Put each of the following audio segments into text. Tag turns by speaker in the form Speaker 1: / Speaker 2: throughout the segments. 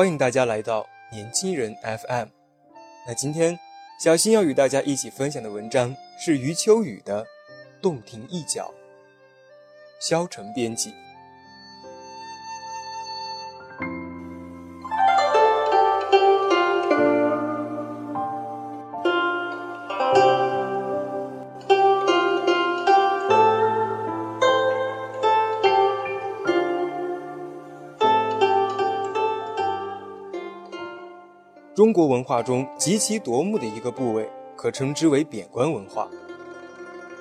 Speaker 1: 欢迎大家来到年轻人 FM。那今天，小新要与大家一起分享的文章是余秋雨的《洞庭一角》，萧晨编辑。中国文化中极其夺目的一个部位，可称之为贬官文化。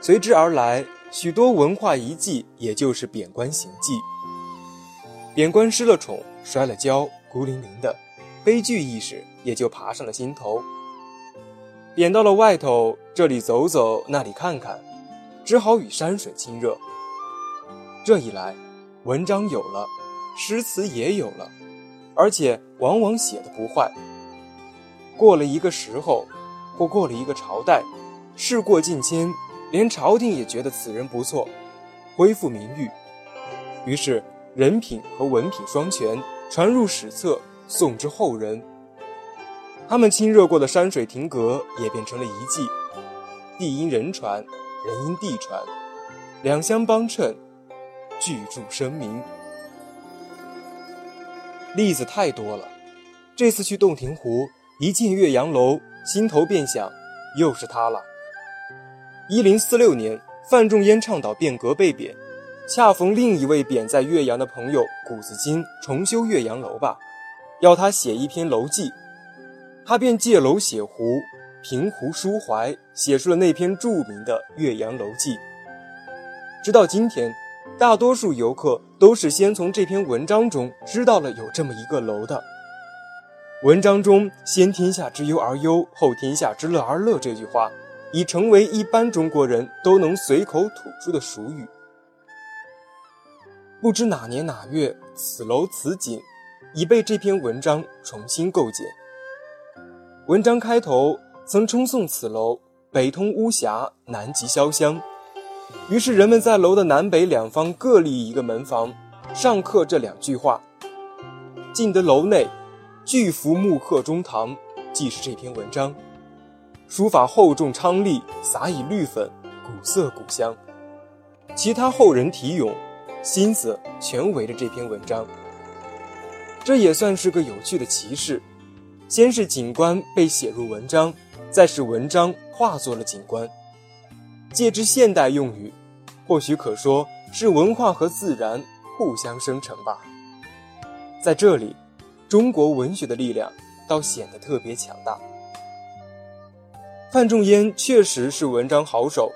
Speaker 1: 随之而来，许多文化遗迹，也就是贬官行迹。贬官失了宠，摔了跤，孤零零的，悲剧意识也就爬上了心头。贬到了外头，这里走走，那里看看，只好与山水亲热。这一来，文章有了，诗词也有了，而且往往写的不坏。过了一个时候，或过了一个朝代，事过境迁，连朝廷也觉得此人不错，恢复名誉，于是人品和文品双全，传入史册，送之后人。他们亲热过的山水亭阁也变成了遗迹，地因人传，人因地传，两相帮衬，巨著声名。例子太多了，这次去洞庭湖。一进岳阳楼，心头便想，又是他了。一零四六年，范仲淹倡导变革被贬，恰逢另一位贬在岳阳的朋友谷子金重修岳阳楼吧，要他写一篇楼记，他便借楼写湖，凭湖抒怀，写出了那篇著名的《岳阳楼记》。直到今天，大多数游客都是先从这篇文章中知道了有这么一个楼的。文章中“先天下之忧而忧，后天下之乐而乐”这句话，已成为一般中国人都能随口吐出的俗语。不知哪年哪月，此楼此景，已被这篇文章重新构建。文章开头曾称颂此楼北通巫峡，南极潇湘，于是人们在楼的南北两方各立一个门房，上刻这两句话：进得楼内。巨幅木刻中堂，即是这篇文章。书法厚重昌丽，洒以绿粉，古色古香。其他后人题咏，心思全围着这篇文章。这也算是个有趣的奇事：先是景观被写入文章，再是文章化作了景观。借之现代用语，或许可说是文化和自然互相生成吧。在这里。中国文学的力量倒显得特别强大。范仲淹确实是文章好手，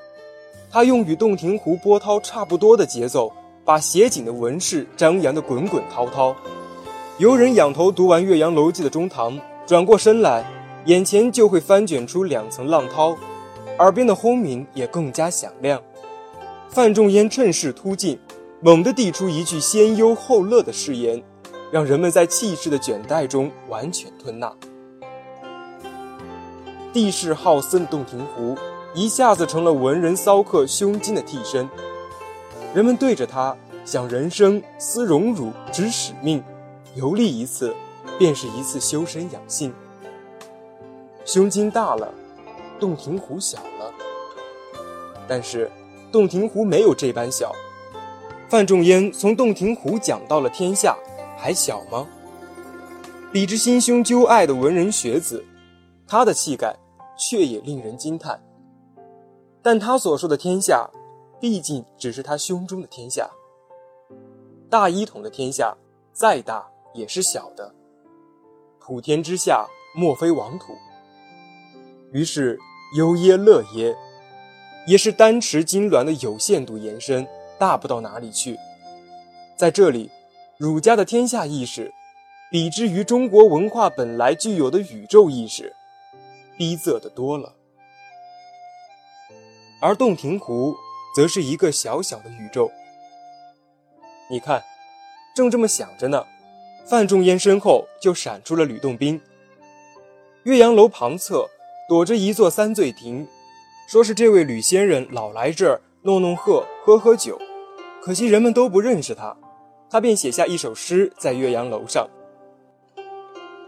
Speaker 1: 他用与洞庭湖波涛差不多的节奏，把写景的文事张扬得滚滚滔滔。游人仰头读完《岳阳楼记》的中堂，转过身来，眼前就会翻卷出两层浪涛，耳边的轰鸣也更加响亮。范仲淹趁势突进，猛地递出一句先忧后乐的誓言。让人们在气势的卷带中完全吞纳。地势浩森的洞庭湖一下子成了文人骚客胸襟的替身，人们对着它想人生思荣辱知使命，游历一次，便是一次修身养性。胸襟大了，洞庭湖小了，但是洞庭湖没有这般小。范仲淹从洞庭湖讲到了天下。还小吗？比之心胸究爱的文人学子，他的气概却也令人惊叹。但他所说的天下，毕竟只是他胸中的天下。大一统的天下，再大也是小的，普天之下莫非王土。于是忧耶乐耶，也是单持金銮的有限度延伸，大不到哪里去。在这里，儒家的天下意识，比之于中国文化本来具有的宇宙意识，逼仄的多了。而洞庭湖，则是一个小小的宇宙。你看，正这么想着呢，范仲淹身后就闪出了吕洞宾。岳阳楼旁侧躲着一座三醉亭，说是这位吕仙人老来这儿弄弄鹤、喝喝酒，可惜人们都不认识他。他便写下一首诗在岳阳楼上：“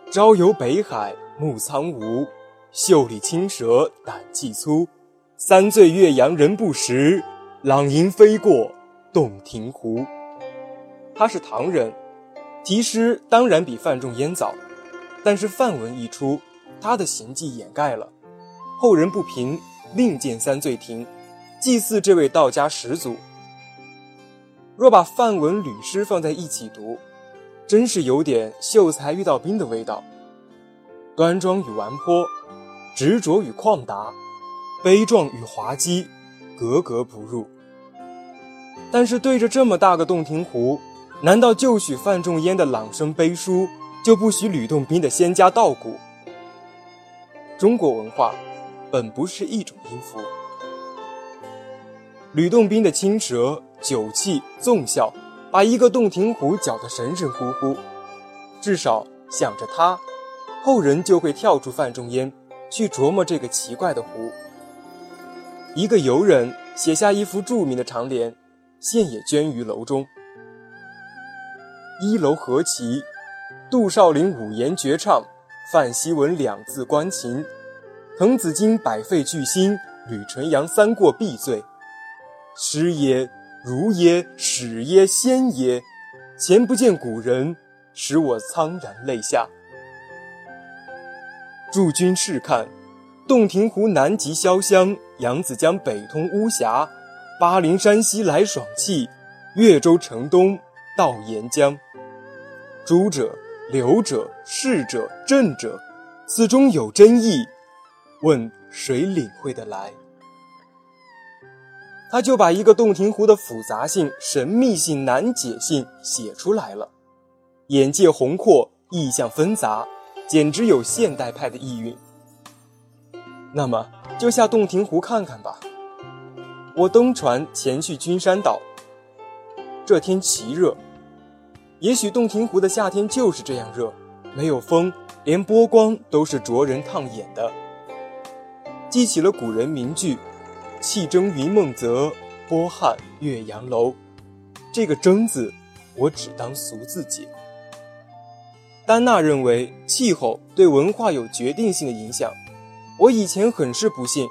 Speaker 1: 朝游北海暮苍梧，袖里青蛇胆气粗。三醉岳阳人不识，朗吟飞过洞庭湖。”他是唐人，题诗当然比范仲淹早，但是范文一出，他的行迹掩盖了，后人不平，另建三醉亭，祭祀这位道家始祖。若把范文、吕诗放在一起读，真是有点秀才遇到兵的味道。端庄与顽泼，执着与旷达，悲壮与滑稽，格格不入。但是对着这么大个洞庭湖，难道就许范仲淹的朗声悲书，就不许吕洞宾的仙家道骨？中国文化本不是一种音符。吕洞宾的青蛇。酒气纵笑，把一个洞庭湖搅得神神乎乎。至少想着他，后人就会跳出范仲淹，去琢磨这个奇怪的湖。一个游人写下一幅著名的长联，现也捐于楼中。一楼何其，杜少陵五言绝唱，范希文两字关琴，滕子京百废俱兴，吕纯阳三过必醉。诗也。如耶，始耶，先耶，前不见古人，使我苍然泪下。诸君试看，洞庭湖南极潇湘，扬子江北通巫峡，巴陵山西来爽气，越州城东到沿江。诸者、流者、逝者、正者，此中有真意，问谁领会得来？他就把一个洞庭湖的复杂性、神秘性、难解性写出来了，眼界宏阔，意象纷杂，简直有现代派的意蕴。那么就下洞庭湖看看吧。我登船前去君山岛，这天奇热，也许洞庭湖的夏天就是这样热，没有风，连波光都是灼人烫眼的。记起了古人名句。气蒸云梦泽，波撼岳阳楼。这个“蒸”字，我只当俗字解。丹娜认为气候对文化有决定性的影响，我以前很是不信，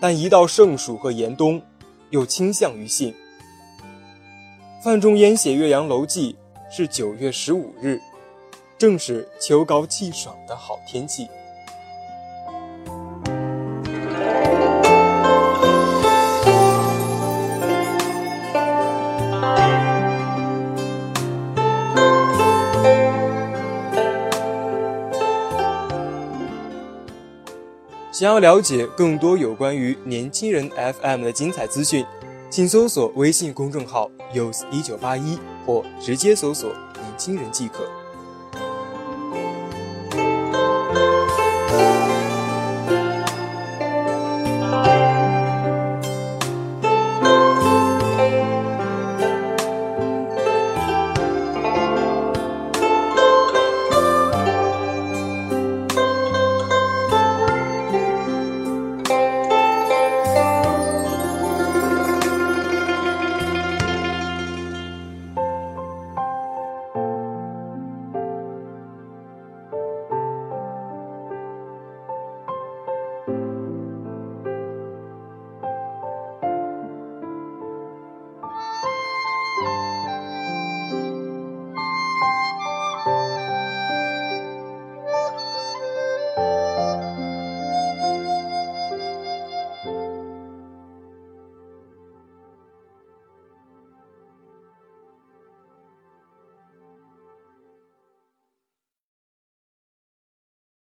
Speaker 1: 但一到盛暑和严冬，又倾向于信。范仲淹写《岳阳楼记》是九月十五日，正是秋高气爽的好天气。想要了解更多有关于年轻人 FM 的精彩资讯，请搜索微信公众号 use 一九八一或直接搜索“年轻人”即可。